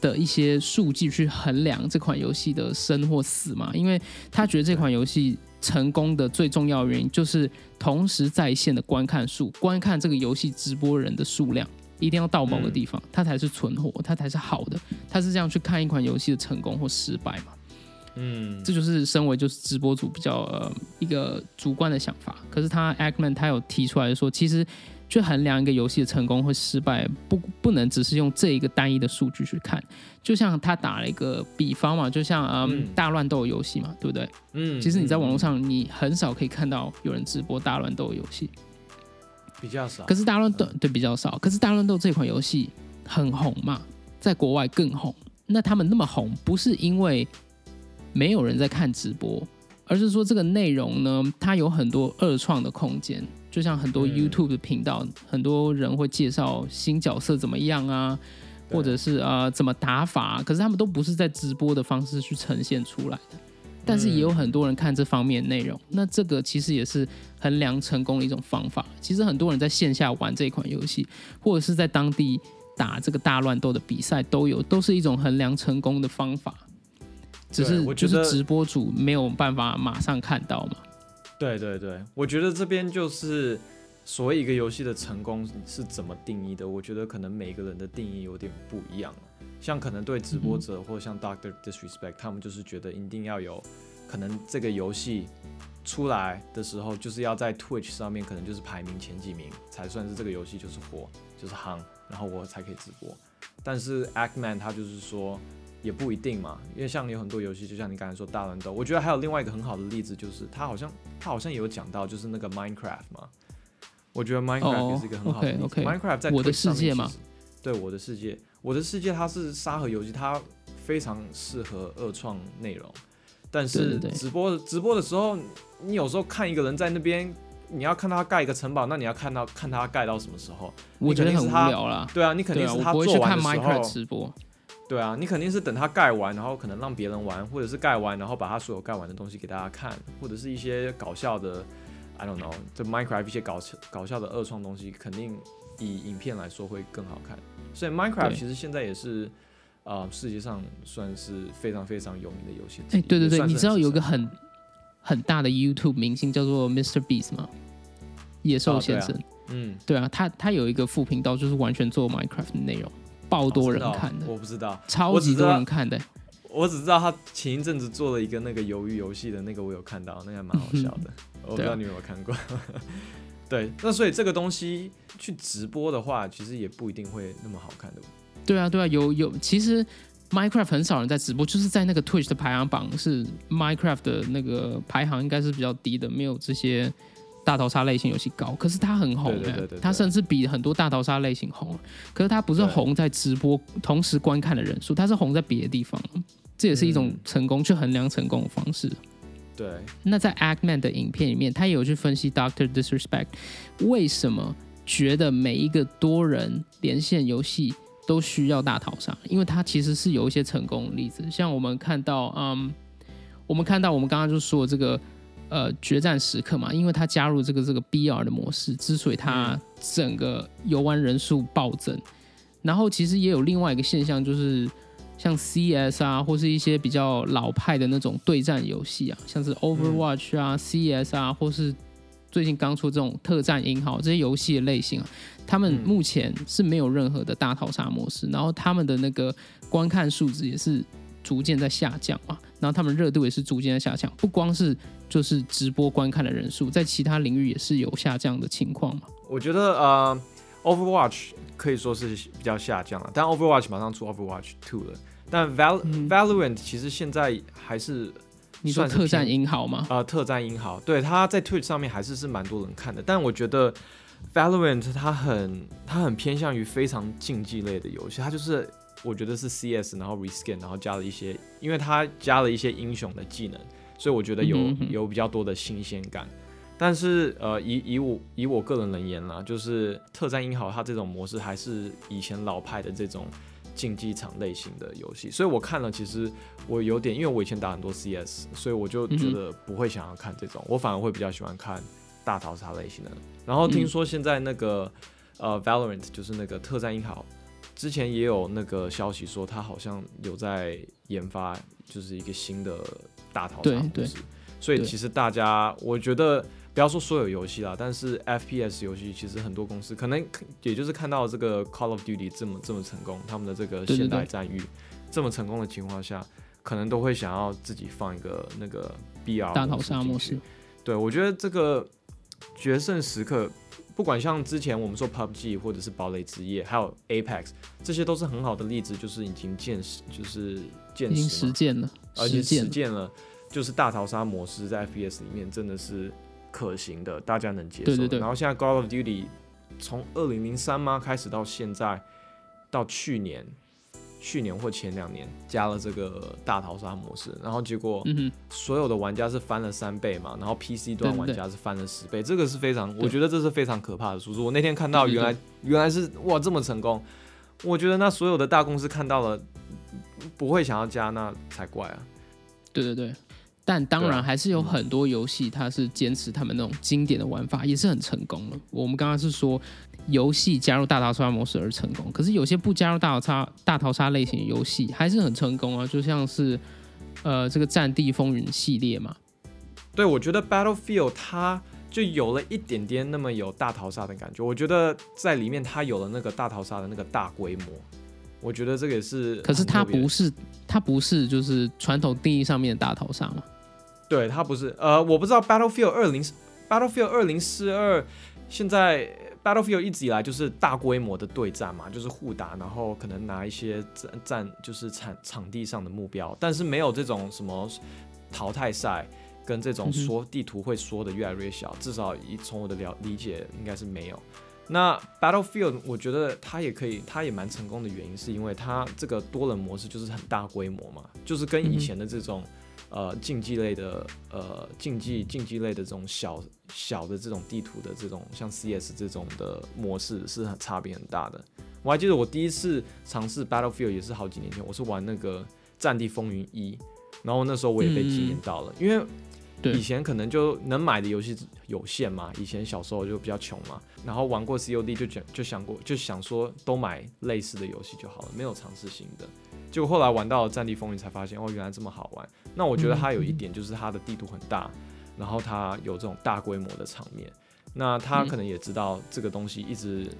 [SPEAKER 1] 的一些数据去衡量这款游戏的生或死嘛，因为他觉得这款游戏成功的最重要原因就是同时在线的观看数，观看这个游戏直播人的数量。一定要到某个地方，它才是存活，它才是好的。他是这样去看一款游戏的成功或失败嘛？
[SPEAKER 2] 嗯，
[SPEAKER 1] 这就是身为就是直播主比较呃一个主观的想法。可是他 Ackman 他有提出来说，其实去衡量一个游戏的成功或失败，不不能只是用这一个单一的数据去看。就像他打了一个比方嘛，就像嗯
[SPEAKER 2] 嗯
[SPEAKER 1] 大乱斗游戏嘛，对不对？
[SPEAKER 2] 嗯，
[SPEAKER 1] 其实你在网络
[SPEAKER 2] 嗯
[SPEAKER 1] 上你很少可以看到有人直播大乱斗游戏。
[SPEAKER 2] 比较少，
[SPEAKER 1] 可是大乱斗对比较少，可是大乱斗这款游戏很红嘛，在国外更红。那他们那么红，不是因为没有人在看直播，而是说这个内容呢，它有很多二创的空间。就像很多
[SPEAKER 2] 嗯
[SPEAKER 1] YouTube 的频道，很多人会介绍新角色怎么样啊，或者是呃怎么打法，可是他们都不是在直播的方式去呈现出来的。但是也有很多人看这方面内容，那这个其实也是衡量成功的一种方法。其实很多人在线下玩这款游戏，或者是在当地打这个大乱斗的比赛，都有都是一种衡量成功的方法。只是
[SPEAKER 2] 我觉得
[SPEAKER 1] 是直播主没有办法马上看到嘛。
[SPEAKER 2] 对对对，我觉得这边就是所谓一个游戏的成功是怎么定义的，我觉得可能每个人的定义有点不一样。像可能对直播者或者像 Doctor Disrespect，他们就是觉得一定要有可能这个游戏出来的时候，就是要在 Twitch 上面可能就是排名前几名才算是这个游戏就是火就是夯，然后我才可以直播。但是 Ackman 他就是说也不一定嘛，因为像有很多游戏，就像你刚才说大乱斗，我觉得还有另外一个很好的例子就是他好像他好像也有讲到就是那个 Minecraft 嘛，我觉得 Minecraft
[SPEAKER 1] 哦
[SPEAKER 2] 也是一个很好的例子。Minecraft 在
[SPEAKER 1] 我的世界嘛，
[SPEAKER 2] 对我的世界，我的世界它是沙盒游戏，它非常适合二创内容。但是直播直播的时候，你有时候看一个人在那边，你要看他盖一个城堡，那你要看到看他盖到什么时候？
[SPEAKER 1] 我觉得很无聊啦。
[SPEAKER 2] 对啊，你肯定是他做完的时
[SPEAKER 1] Minecraft
[SPEAKER 2] 候，
[SPEAKER 1] 直播。
[SPEAKER 2] 对啊，你肯定是等它盖完，然后可能让别人玩，或者是盖完，然后把它所有盖完的东西给大家看，或者是一些搞笑的，I don't know，这 Minecraft 一些搞笑搞笑的二创东西，肯定以影片来说会更好看。所以 Minecraft 其实现在也是，呃，世界上算是非常非常有名的游戏
[SPEAKER 1] 哎、
[SPEAKER 2] 一。
[SPEAKER 1] 对对对，你知道有个很很大的 YouTube 明星叫做 Mr. Beast 吗？野兽
[SPEAKER 2] 哦啊
[SPEAKER 1] 先生，
[SPEAKER 2] 嗯，
[SPEAKER 1] 对啊，他他有一个副频道，就是完全做 Minecraft 的内容，爆多人看的，
[SPEAKER 2] 我不知道，
[SPEAKER 1] 超级多人看的。
[SPEAKER 2] 我只知道他前一阵子做了一个那个鱿鱼游戏的那个，我有看到，那个还蛮好笑的。我不知道你有没有看过。对，那所以这个东西去直播的话，其实也不一定会那么好看的。
[SPEAKER 1] 对啊，对啊，有有，其实 Minecraft 很少人在直播，就是在那个 Twitch 的排行榜是 Minecraft 的那个排行应该是比较低的，没有这些大逃杀类型游戏高。可是它很红、欸，
[SPEAKER 2] 对对对对对
[SPEAKER 1] 它甚至比很多大逃杀类型红。可是它不是红在直播同时观看的人数，它是红在别的地方。这也是一种
[SPEAKER 2] 嗯
[SPEAKER 1] 成功、去衡量成功的方式。
[SPEAKER 2] 对，
[SPEAKER 1] 那在 Ackman 的影片里面，他也有去分析 Doctor Disrespect 为什么觉得每一个多人连线游戏都需要大逃杀，因为它其实是有一些成功的例子，像我们看到，嗯，我们看到我们刚刚就说这个呃决战时刻嘛，因为它加入这个这个 BR 的模式，之所以它整个游玩人数暴增，然后其实也有另外一个现象就是。像 CS 啊，或是一些比较老派的那种对战游戏啊，像是 Overwatch 啊、CS 啊，或是最近刚出这种特战英豪这些游戏的类型啊，他们
[SPEAKER 2] 嗯。
[SPEAKER 1] 目前是没有任何的大逃杀模式，然后他们的那个观看数值也是逐渐在下降嘛，然后他们热度也是逐渐在下降，不光是就是直播观看的人数，在其他领域也是有下降的情况嘛。
[SPEAKER 2] 我觉得呃，Overwatch 可以说是比较下降了，但 Overwatch 马上出 Overwatch Two 了。但 Val、
[SPEAKER 1] 嗯
[SPEAKER 2] Valorant 其实现在还是
[SPEAKER 1] 你说
[SPEAKER 2] 算
[SPEAKER 1] 特战
[SPEAKER 2] 偏
[SPEAKER 1] 英豪吗？
[SPEAKER 2] 呃，特战英豪，对，他在 Twitch 上面还是是蛮多人看的，但我觉得 Valorant 它很它很偏向于非常竞技类的游戏，它就是我觉得是 CS，然后 reskin，然后加了一些，因为它加了一些英雄的技能，所以我觉得有、有比较多的新鲜感。但是呃，以以我以我个人而言啦，就是特战英豪它这种模式还是以前老派的这种竞技场类型的游戏，所以我看了其实我有点，因为我以前打很多 CS，所以我就觉得不会想要看这种，我反而会比较喜欢看大逃杀类型的。然后听说现在那个、呃 Valorant 就是那个特战英豪，之前也有那个消息说他好像有在研发就是一个新的大逃杀
[SPEAKER 1] 对对
[SPEAKER 2] 模式，所以其实大家我觉得。不要说所有游戏啦，但是 FPS 游戏其实很多公司可能也就是看到这个 Call of Duty 这么这么成功，他们的这个现代
[SPEAKER 1] 对
[SPEAKER 2] 战域这么成功的情况下，可能都会想要自己放一个那个 BR
[SPEAKER 1] 大逃杀模式。
[SPEAKER 2] 对，我觉得这个决胜时刻，不管像之前我们说 PUBG 或者是堡垒之夜，还有 Apex，这些都是很好的例子，就是已经见识，就是见
[SPEAKER 1] 已经
[SPEAKER 2] 识，
[SPEAKER 1] 实践了，
[SPEAKER 2] 而且
[SPEAKER 1] 实践了。
[SPEAKER 2] 就是大逃杀模式在 FPS 里面真的是可行的，大家能接受的。
[SPEAKER 1] 对对对
[SPEAKER 2] 然后现在 Call of Duty 从二零零三吗开始到现在，到去年。去年或前两年加了这个大逃杀模式，然后结果所有的玩家是翻了三倍嘛，然后 PC 端玩家是翻了十倍，这个是非常，我觉得这是非常可怕的数字。我那天看到原来原来是哇这么成功，我觉得那所有的大公司看到了不会想要加，那才怪啊。
[SPEAKER 1] 对对对。但当然还是有很多游戏，它是坚持他们那种经典的玩法，也是很成功的。我们刚刚是说游戏加入大逃杀模式而成功，可是有些不加入大逃杀大逃杀类型的游戏还是很成功啊，就像是呃这个《战地风云》系列嘛，
[SPEAKER 2] 对，我觉得 Battlefield 它就有了一点点那么有大逃杀的感觉。我觉得在里面它有了那个大逃杀的那个大规模，我觉得这个也是。
[SPEAKER 1] 可是它不是它不是就是传统定义上面的大逃杀嘛？
[SPEAKER 2] 对，它不是，呃，我不知道 Battlefield 二零 Battlefield 二零四二现在 Battlefield 一直以来就是大规模的对战嘛，就是互打，然后可能拿一些战战就是场场地上的目标，但是没有这种什么淘汰赛跟这种缩地图会缩的越来越小，至少以从我的了理解应该是没有。那 Battlefield 我觉得它也可以，它也蛮成功的原因是因为它这个多人模式就是很大规模嘛，就是跟以前的这种。呃，竞技类的呃竞技竞技类的这种小小的这种地图的这种像 CS 这种的模式是很差别很大的。我还记得我第一次尝试 Battlefield 也是好几年前，我是玩那个《战地风云一》，然后那时候我也被惊艳到了，因为
[SPEAKER 1] 对
[SPEAKER 2] 以前可能就能买的游戏有限嘛，以前小时候就比较穷嘛，然后玩过 COD 就想就想过就想说都买类似的游戏就好了，没有尝试新的。结果后来玩到了《战地风云》才发现，哦，原来这么好玩。那我觉得它有一点就是它的地图很大，然后它有这种大规模的场面。那他可能也知道这个东西一直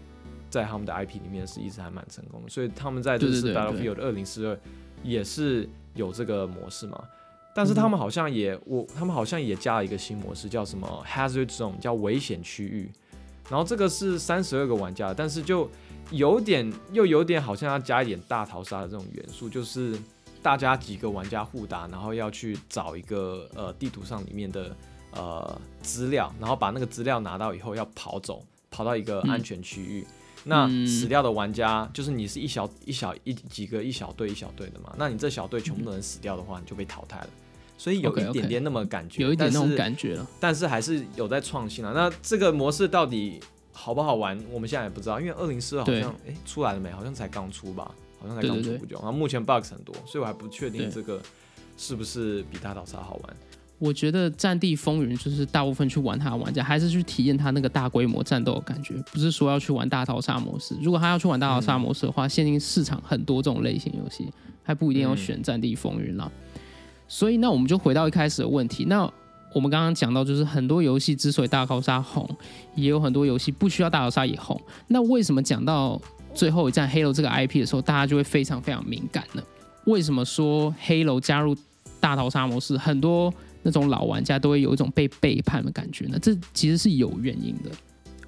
[SPEAKER 2] 在他们的 IP 里面是一直还蛮成功的，所以他们在这次 Battlefield 二零四二也是有这个模式嘛。但是他们好像也我他们好像也加了一个新模式，叫什么 Hazard Zone，叫危险区域。然后这个是三十二个玩家，但是就有点又有点好像要加一点大逃杀的这种元素，就是大家几个玩家互打，然后要去找一个呃地图上里面的呃资料，然后把那个资料拿到以后要跑走，跑到一个安全区域。那
[SPEAKER 1] 嗯
[SPEAKER 2] 死掉的玩家就是你是一小一小一几个一小队一小队的嘛，那你这小队全部都能死掉的话，你就被淘汰了。所以有一点点那么感觉，
[SPEAKER 1] 有一点那种
[SPEAKER 2] 但是
[SPEAKER 1] 感觉了。
[SPEAKER 2] 但是还是有在创新啊。那这个模式到底好不好玩，我们现在也不知道，因为二零四好
[SPEAKER 1] 对
[SPEAKER 2] 像诶出来了没？好像才刚出吧，好像才刚出不久。然后目前 bugs 很多，所以我还不确定这个是不是比大逃杀好玩。
[SPEAKER 1] 我觉得《战地风云》就是大部分去玩它的玩家，还是去体验它那个大规模战斗的感觉，不是说要去玩大逃杀模式。如果他要去玩大逃杀模式的话，现今市场很多这种类型游戏，还不一定要选《战地风云》啦。所以，那我们就回到一开始的问题。那我们刚刚讲到，就是很多游戏之所以大逃杀红，也有很多游戏不需要大逃杀也红。那为什么讲到最后一站 Halo 这个 IP 的时候，大家就会非常非常敏感呢？为什么说 Halo 加入大逃杀模式，很多那种老玩家都会有一种被背叛的感觉呢？这其实是有原因的。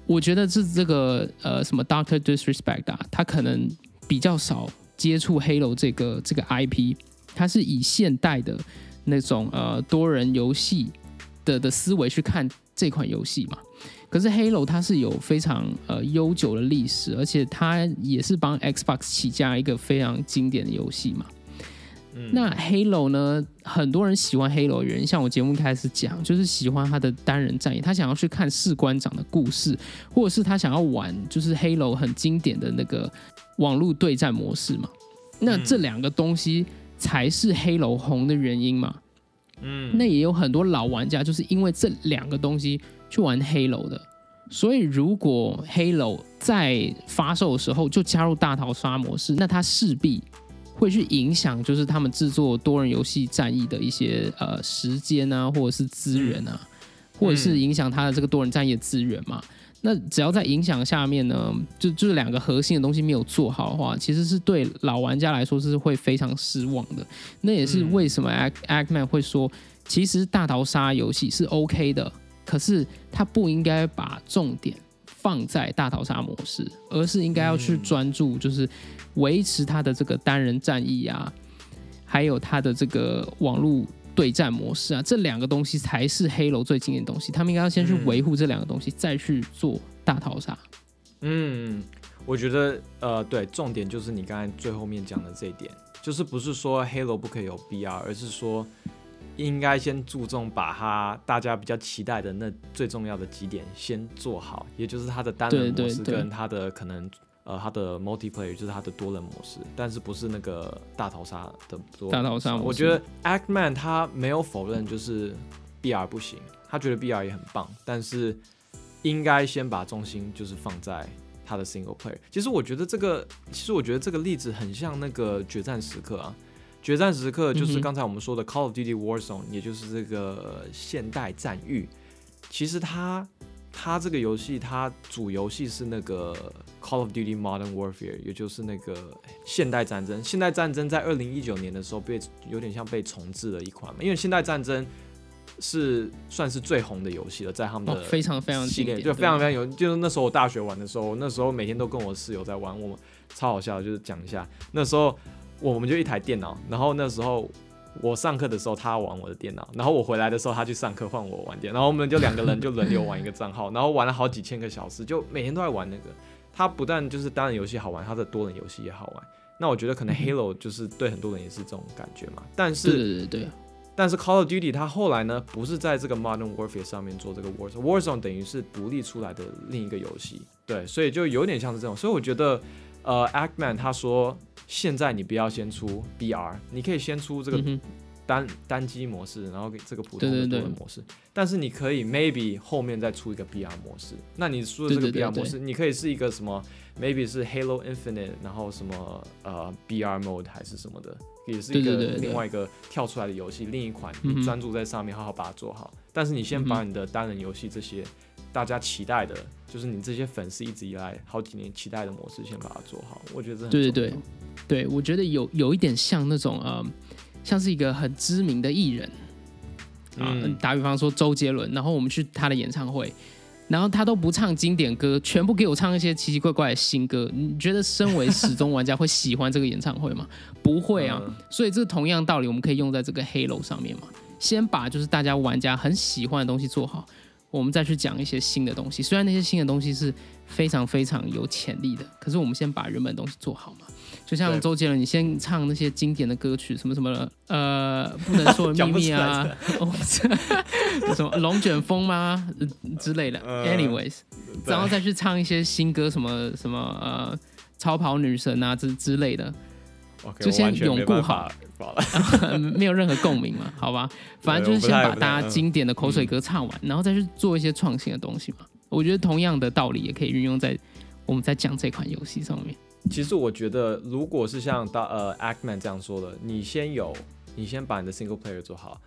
[SPEAKER 1] 我觉得是这个呃什么 Doctor Disrespect 啊，他可能比较少接触 Halo 这个这个 IP，他是以现代的那种呃多人游戏的的思维去看这款游戏嘛。可是 Halo 它是有非常呃悠久的历史，而且它也是帮 Xbox 起家一个非常经典的游戏嘛。
[SPEAKER 2] 嗯
[SPEAKER 1] 那 Halo 呢？很多人喜欢 Halo 的原因，像我节目一开始讲，就是喜欢他的单人战役，他想要去看士官长的故事，或者是他想要玩就是 Halo 很经典的那个网络对战模式嘛。那这两个东西才是 Halo 红的原因嘛。
[SPEAKER 2] 嗯，
[SPEAKER 1] 那也有很多老玩家就是因为这两个东西去玩 Halo 的。所以，如果 Halo 在发售的时候就加入大逃杀模式，那它势必会去影响，就是他们制作多人游戏战役的一些呃时间啊，或者是资源啊，或者是影响他的这个多人战役的资源嘛。那只要在影响下面呢，就就是两个核心的东西没有做好的话，其实是对老玩家来说是会非常失望的。那也是为什么 Act Actman 会说，其实大逃杀游戏是 OK 的，可是他不应该把重点放在大逃杀模式，而是应该要去专注，就是维持他的这个单人战役啊，还有他的这个网络对战模式啊，这两个东西才是黑楼最经典的东西。他们应该要先去维护这两个东西，再去做大逃杀。
[SPEAKER 2] 嗯，我觉得呃，对，重点就是你刚才最后面讲的这一点，就是不是说黑楼不可以有 BR，而是说应该先注重把它大家比较期待的那最重要的几点先做好，也就是它的单人模式跟它的可能呃它的 multiplayer 就是它的多人模式，但是不是那个大逃杀的多
[SPEAKER 1] 大逃杀模式
[SPEAKER 2] 我觉得 Actman 他没有否认就是 BR 不行，他觉得 BR 也很棒，但是应该先把重心就是放在他的 single player。其实我觉得这个，其实我觉得这个例子很像那个决战时刻啊。决战时刻就是刚才我们说的 Call of Duty Warzone，、也就是这个现代战域。其实它它这个游戏它主游戏是那个 Call of Duty Modern Warfare，也就是那个现代战争。现代战争在二零一九年的时候被有点像被重置了一款嘛，因为现代战争是算是最红的游戏了，在他们的
[SPEAKER 1] 哦，非常非常
[SPEAKER 2] 系列就非常非常有，就是那时候我大学玩的时候，那时候每天都跟我室友在玩，我们超好笑的，就是讲一下，那时候我们就一台电脑，然后那时候我上课的时候他玩我的电脑，然后我回来的时候他去上课换我玩电脑，然后我们就两个人就轮流玩一个账号，然后玩了好几千个小时，就每天都在玩那个。他不但就是单人游戏好玩，他的多人游戏也好玩。那我觉得可能 Halo 就是对很多人也是这种感觉嘛，但是
[SPEAKER 1] 对对对对，
[SPEAKER 2] 但是 Call of Duty 它后来呢，不是在这个 Modern Warfare 上面做这个 Warzone，Warzone 等于是独立出来的另一个游戏，对，所以就有点像是这种，所以我觉得呃，Actman 他说，现在你不要先出 BR，你可以先出这个
[SPEAKER 1] 嗯
[SPEAKER 2] 单、单机模式，然后给这个普通的多人模式。但是你可以 maybe 后面再出一个 BR 模式。那你出的这个 BR 模式，你可以是一个什么？maybe 是 Halo Infinite，然后什么呃 BR mode 还是什么的，也是一个另外一个跳出来的游戏，另一款你专注在上面，好好把它做好。但是你先把
[SPEAKER 1] 嗯
[SPEAKER 2] 你的单人游戏这些大家期待的，就是你这些粉丝一直以来好几年期待的模式，先把它做好。我觉得这很
[SPEAKER 1] 对对对对，我觉得有有一点像那种呃，像是一个很知名的艺人啊，
[SPEAKER 2] 嗯
[SPEAKER 1] 打比方说周杰伦，然后我们去他的演唱会。然后他都不唱经典歌，全部给我唱一些奇奇怪怪的新歌。你觉得身为始终玩家会喜欢这个演唱会吗？不会啊。
[SPEAKER 2] 嗯
[SPEAKER 1] 所以这同样道理，我们可以用在这个 Halo 上面嘛。先把就是大家玩家很喜欢的东西做好，我们再去讲一些新的东西。虽然那些新的东西是非常非常有潜力的，可是我们先把原本的东西做好嘛。就像周杰伦，你先唱那些经典的歌曲，什么什么的呃不能说的 秘密啊，什么龙卷风吗、呃之类的。
[SPEAKER 2] 呃
[SPEAKER 1] Anyways，然后再去唱一些新歌，什么什么呃超跑女神啊之之类的。就先
[SPEAKER 2] 我完全没
[SPEAKER 1] 永固好 没有任何共鸣嘛，好吧，反正就是先把大家经典的口水歌唱完，然后再去做一些创新的东西嘛。我觉得同样的道理也可以运用在我们在讲这款游戏上面。
[SPEAKER 2] 其实我觉得，如果是像大呃 Actman 这样说的，你先有，你先把你的 single player 做好，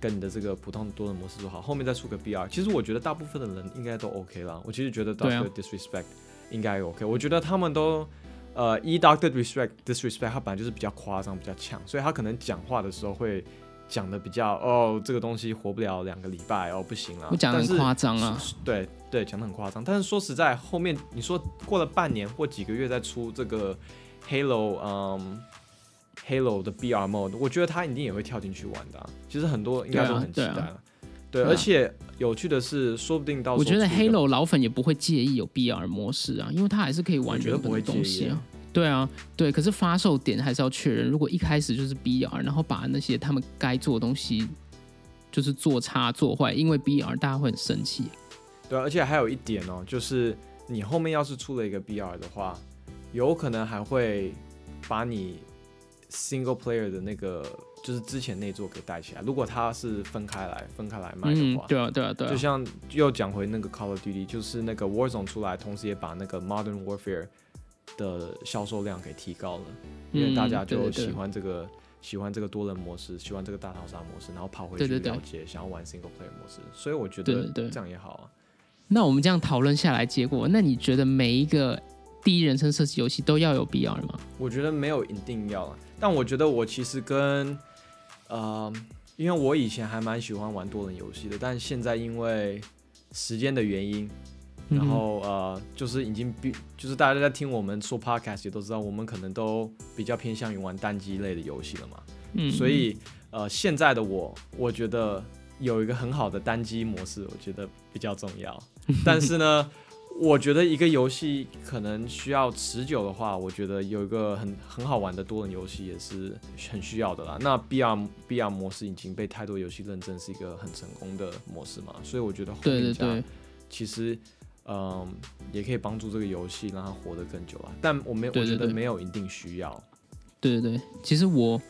[SPEAKER 2] 跟你的这个普通多人模式做好，后面再出个 BR。其实我觉得大部分的人应该都 OK 啦。我其实觉得
[SPEAKER 1] 对啊
[SPEAKER 2] Doctor Disrespect 应该 OK。我觉得他们都呃，，e Doctor Disrespect Disrespect 他本来就是比较夸张、比较强，所以他可能讲话的时候会讲的比较哦，这个东西活不了两个礼拜哦，不行了。
[SPEAKER 1] 我讲的很夸张啊，
[SPEAKER 2] 对对，讲的很夸张。但是说实在，后面你说过了半年或几个月再出这个 Halo，嗯，Halo 的 BR mode，我觉得他一定也会跳进去玩的啊、其实很多应该都很期待。
[SPEAKER 1] 对，
[SPEAKER 2] 而且有趣的是，说不定到
[SPEAKER 1] 我觉得 Halo 老粉也不会介意有 BR 模式啊，因为他还是可以玩
[SPEAKER 2] 我觉得
[SPEAKER 1] 原本的
[SPEAKER 2] 不会
[SPEAKER 1] 东西啊。对啊，对，可是发售点还是要确认。如果一开始就是 BR，然后把那些他们该做的东西就是做差做坏，因为 BR 大家会很生气。
[SPEAKER 2] 对，而且还有一点哦，就是你后面要是出了一个 BR 的话，有可能还会把你 single player 的那个就是之前那座给带起来。如果它是分开来分开来卖的话，，
[SPEAKER 1] 嗯对啊，对啊，对啊
[SPEAKER 2] 就。像又讲回那个 Call of Duty，就是那个 Warzone 出来，同时也把那个 Modern Warfare 的销售量给提高了，因为大家就喜欢这个。喜欢这个多人模式，喜欢这个大逃杀模式，然后跑回去了解，想要玩 single player 模式，所以我觉得这样也好啊。
[SPEAKER 1] 那我们这样讨论下来，结果，那你觉得每一个第一人称射击游戏都要有 BR 吗？
[SPEAKER 2] 我觉得没有一定要啊，但我觉得我其实跟呃，因为我以前还蛮喜欢玩多人游戏的，但现在因为时间的原因，然
[SPEAKER 1] 嗯
[SPEAKER 2] 后呃，就是已经比就是大家在听我们说 podcast 也都知道，我们可能都比较偏向于玩单机类的游戏了嘛，
[SPEAKER 1] 嗯，
[SPEAKER 2] 所以呃，现在的我，我觉得有一个很好的单机模式，我觉得比较重要。但是呢，我觉得一个游戏可能需要持久的话，我觉得有一个很很好玩的多人游戏也是很需要的啦。那 BR BR 模式已经被太多游戏认证是一个很成功的模式嘛，所以我觉得后面其实。嗯，也可以帮助这个游戏让它活得更久啊，但我没，我觉得没有一定需要。
[SPEAKER 1] 对对对，其实我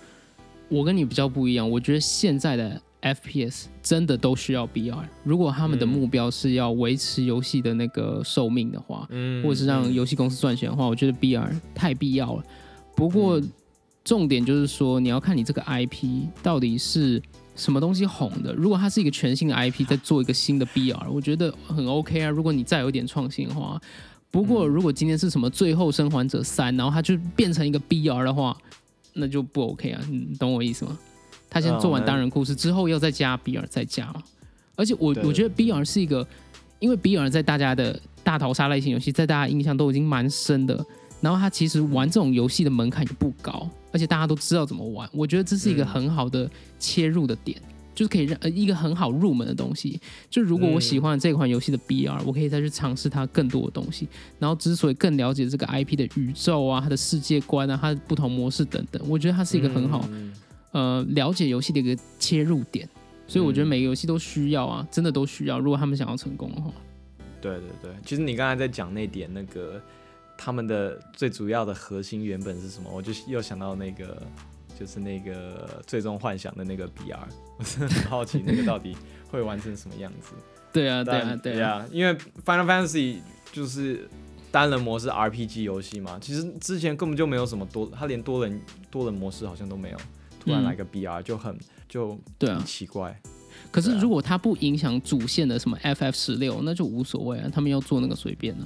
[SPEAKER 1] 我跟你比较不一样，我觉得现在的 FPS 真的都需要 BR。如果他们的
[SPEAKER 2] 嗯
[SPEAKER 1] 目标是要维持游戏的那个寿命的话，
[SPEAKER 2] 嗯
[SPEAKER 1] 或者是让游戏公司赚钱的话，我觉得 BR 太必要了。不过
[SPEAKER 2] 嗯
[SPEAKER 1] 重点就是说，你要看你这个 IP 到底是什么东西红的。如果它是一个全新的 IP，再做一个新的 BR，我觉得很 OK 啊。如果你再有点创新的话，不过
[SPEAKER 2] 嗯
[SPEAKER 1] 如果今天是什么《最后生还者三》，然后它就变成一个 BR 的话，那就不 OK 啊。你懂我意思吗？他先做完单人故事之后，要再加 BR 再加嘛。而且我我觉得 BR 是一个，因为 BR 在大家的大逃杀类型游戏，在大家印象都已经蛮深的。然后他其实玩这种游戏的门槛也不高，而且大家都知道怎么玩。我觉得这是一个
[SPEAKER 2] 嗯
[SPEAKER 1] 很好的切入的点，就是可以让呃一个很好入门的东西。就如果我
[SPEAKER 2] 嗯
[SPEAKER 1] 喜欢这款游戏的 BR，我可以再去尝试它更多的东西。然后之所以更了解这个 IP 的宇宙啊、它的世界观啊、它的不同模式等等，我觉得它是一个很好、
[SPEAKER 2] 嗯
[SPEAKER 1] 呃了解游戏的一个切入点。所以我觉得
[SPEAKER 2] 嗯
[SPEAKER 1] 每个游戏都需要啊，真的都需要。如果他们想要成功的话，
[SPEAKER 2] 对对对，其实你刚才在讲那点，那个他们的最主要的核心原本是什么？我就又想到那个，就是那个最终幻想的那个 BR，我是很好奇那个到底会玩成什么样子。
[SPEAKER 1] 对啊，对啊，对啊，
[SPEAKER 2] 啊，因为 Final Fantasy 就是单人模式 RPG 游戏嘛，其实之前根本就没有什么多，它连多人多人模式好像都没有，突然
[SPEAKER 1] 嗯
[SPEAKER 2] 来个 BR 就很就
[SPEAKER 1] 对啊
[SPEAKER 2] 很。奇怪。
[SPEAKER 1] 可是如果它不影响主线的什么 FF 十六，那就无所谓啊，他们要做那个随便啊。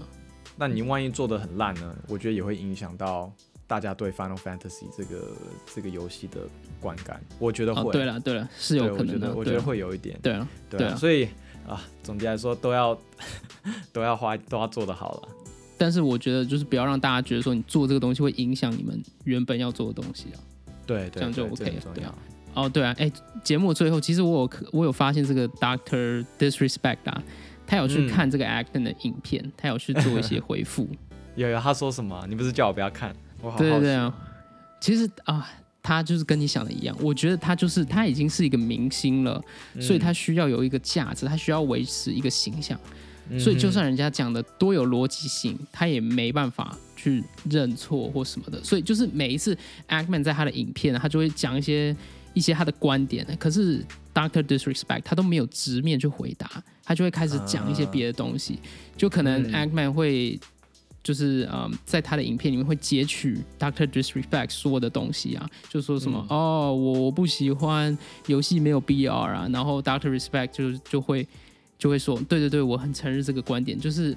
[SPEAKER 2] 那你万一做的很烂呢？我觉得也会影响到大家对 Final Fantasy 这个这个游戏的观感。我觉得会，
[SPEAKER 1] 哦，对了对了，是有可能的，
[SPEAKER 2] 我觉得会有一点，
[SPEAKER 1] 对啊，
[SPEAKER 2] 对啊，
[SPEAKER 1] 对啊
[SPEAKER 2] 所以啊，总结来说都要 都要花都要做的好了。
[SPEAKER 1] 但是我觉得就是不要让大家觉得说你做这个东西会影响你们原本要做的东西啊。
[SPEAKER 2] 对对，
[SPEAKER 1] 这样就 OK
[SPEAKER 2] 了
[SPEAKER 1] 对啊。哦，对啊，哎，节目最后其实我有我有发现这个 Doctor Disrespect 啊，他有去
[SPEAKER 2] 嗯
[SPEAKER 1] 看这个 Acton 的影片，他有去做一些回复。
[SPEAKER 2] 有有，他说什么？你不是叫我不要看？我好好奇
[SPEAKER 1] 对对对啊，其实啊，他就是跟你想的一样，我觉得他就是他已经是一个明星了，所以他需要有一个价值，他需要维持一个形象，
[SPEAKER 2] 嗯
[SPEAKER 1] 所以就
[SPEAKER 2] 嗯
[SPEAKER 1] 算人家讲的多有逻辑性，他也没办法去认错或什么的。所以就是每一次 Ackman 在他的影片，他就会讲一些一些他的观点，可是 Doctor Disrespect 他都没有直面去回答，他就会开始讲一些别的东西，就可能
[SPEAKER 2] 嗯
[SPEAKER 1] Ackman 会。就是嗯，在他的影片里面会截取 Doctor Disrespect 说的东西啊，就说什么、
[SPEAKER 2] 嗯
[SPEAKER 1] 哦，我我不喜欢游戏没有 BR 啊，然后 Doctor Respect 就就会就会说，对对对，我很承认这个观点，就是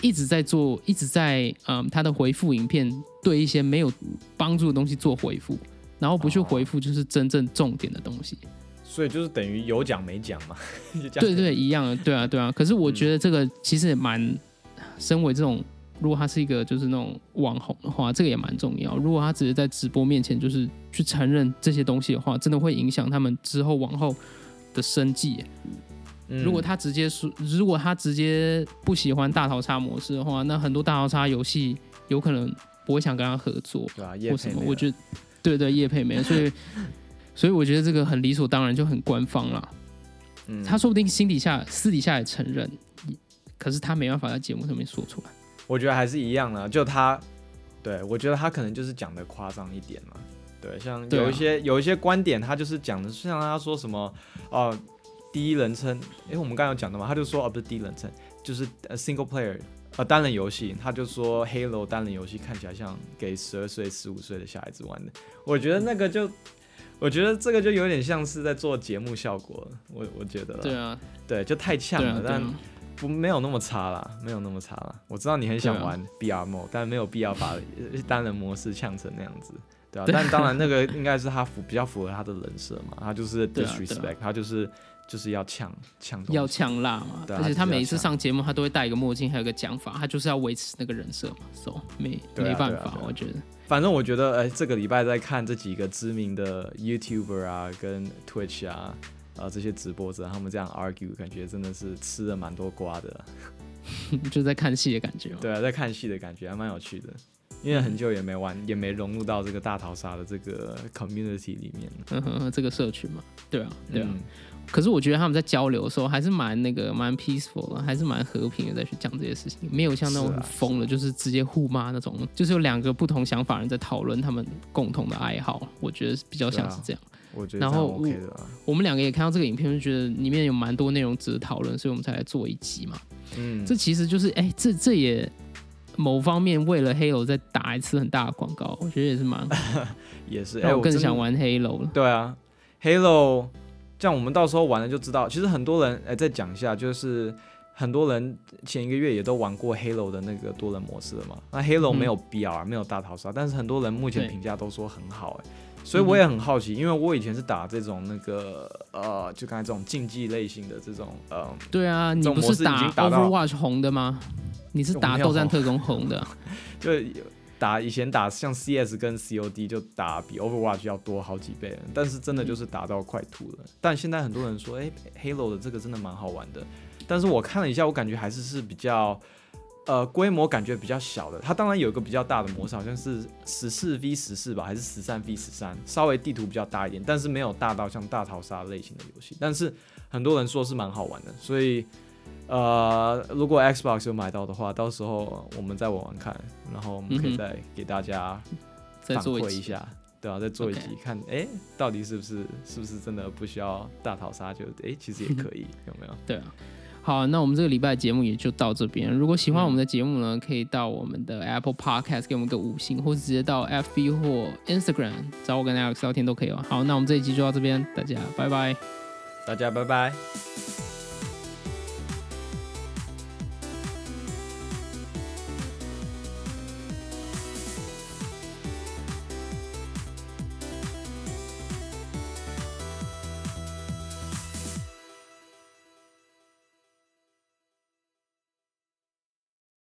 [SPEAKER 1] 一直在做，一直在嗯他的回复影片对一些没有帮助的东西做回复，然后不去
[SPEAKER 2] 哦
[SPEAKER 1] 回复就是真正重点的东西。
[SPEAKER 2] 所以就是等于有讲没讲嘛。
[SPEAKER 1] 对对，一样的，对啊对啊。可是我觉得这个其实也蛮，身为这种。如果他是一个就是那种网红的话，这个也蛮重要。如果他只是在直播面前就是去承认这些东西的话，真的会影响他们之后往后的生计耶。
[SPEAKER 2] 嗯
[SPEAKER 1] 如果他直接说，如果他直接不喜欢大逃杀模式的话，那很多大逃杀游戏有可能不会想跟他合作
[SPEAKER 2] 对啊，叶
[SPEAKER 1] 或什么。我觉得，对对，叶配没，所以所以我觉得这个很理所当然，就很官方了。
[SPEAKER 2] 嗯
[SPEAKER 1] 他说不定心底下私底下也承认，可是他没办法在节目上面说出来。
[SPEAKER 2] 我觉得还是一样的，就他，对我觉得他可能就是讲的夸张一点嘛。对，像有一些、有一些观点，他就是讲的，像他说什么哦、第一人称，因为我们刚刚有讲的嘛，他就说啊，不是第一人称，就是呃 single player，呃单人游戏，他就说 Halo 单人游戏看起来像给十二岁、十五岁的小孩子玩的。我觉得那个就，我觉得这个就有点像是在做节目效果，我我觉得啦，
[SPEAKER 1] 对啊，
[SPEAKER 2] 对，就太呛了，但
[SPEAKER 1] 啊，
[SPEAKER 2] 不没有那么差啦，没有那么差啦。我知道你很想玩 BR mode，但没有必要把呃单人模式呛成那样子，对啊。
[SPEAKER 1] 对
[SPEAKER 2] 但当然那个应该是他符比较符合他的人设嘛，他就是 disrespect，、他就是就是要呛呛
[SPEAKER 1] 要呛辣嘛。而且他每一次上节目，他都会戴一个墨镜，还有个讲法，他就是要维持那个人设嘛。so 没
[SPEAKER 2] 啊
[SPEAKER 1] 没办法
[SPEAKER 2] 啊，啊
[SPEAKER 1] 我觉得。
[SPEAKER 2] 反正我觉得，哎、这个礼拜在看这几个知名的 YouTuber 啊，跟 Twitch 啊，啊这些直播者，他们这样 argue，感觉真的是吃了蛮多瓜的。
[SPEAKER 1] 就在看戏的感觉嘛。
[SPEAKER 2] 对啊，在看戏的感觉还蛮有趣的，因为很久也没玩，也没融入到这个大逃杀的这个 community 里面。
[SPEAKER 1] 嗯哼哼，这个社群嘛，对啊，对啊。
[SPEAKER 2] 嗯
[SPEAKER 1] 可是我觉得他们在交流的时候还是蛮那个蛮 peaceful 的，还是蛮和平的在去讲这些事情，没有像那种疯的，就是直接互骂那种，就是有两个不同想法人在讨论他们共同的爱好，我觉得比较像是这样。
[SPEAKER 2] 我觉得
[SPEAKER 1] 然后
[SPEAKER 2] OK 啊。
[SPEAKER 1] 我们两个也看到这个影片，就觉得里面有蛮多内容值得讨论，所以我们才来做一集嘛。
[SPEAKER 2] 嗯，
[SPEAKER 1] 这其实就是哎、这这也某方面为了 Halo 再打一次很大的广告，我觉得也是蛮
[SPEAKER 2] 也是，
[SPEAKER 1] 我更想玩 Halo 了。
[SPEAKER 2] 对啊，Halo，这样我们到时候玩了就知道。其实很多人，哎、再讲一下，就是很多人前一个月也都玩过 Halo 的那个多人模式了嘛。那 Halo
[SPEAKER 1] 嗯
[SPEAKER 2] 没有 BR，、没有大逃杀，但是很多人目前评价都说很好、哎，所以我也很好奇，因为我以前是打这种那个呃，就刚才这种竞技类型的这种呃，
[SPEAKER 1] 对啊，你不是打 Overwatch 红的吗？你是打斗战特工红的，
[SPEAKER 2] 就打以前打像 CS 跟 COD 就打比 Overwatch 要多好几倍，但是真的就是打到快吐了。但现在很多人说，哎、h a l o 的这个真的蛮好玩的，但是我看了一下，我感觉还是是比较。呃，规模感觉比较小的，它当然有一个比较大的模式，好像是十四 v 十四吧，还是十三 v 十三，稍微地图比较大一点，但是没有大到像大逃杀类型的游戏。但是很多人说是蛮好玩的，所以呃，如果 Xbox 有买到的话，到时候我们再玩玩看，然后我们可以再给大家反
[SPEAKER 1] 再做一集。
[SPEAKER 2] 馈一下，对啊，再做一集看，哎、到底是不是是不是真的不需要大逃杀，就哎、其实也可以，有没有？
[SPEAKER 1] 对啊。好，那我们这个礼拜节目也就到这边。如果喜欢我们的节目呢，可以到我们的 Apple Podcast 给我们个五星，或是直接到 FB 或 Instagram 找我跟 Alex 聊天都可以哦。好，那我们这一集就到这边，大家拜拜。
[SPEAKER 2] 大家拜拜。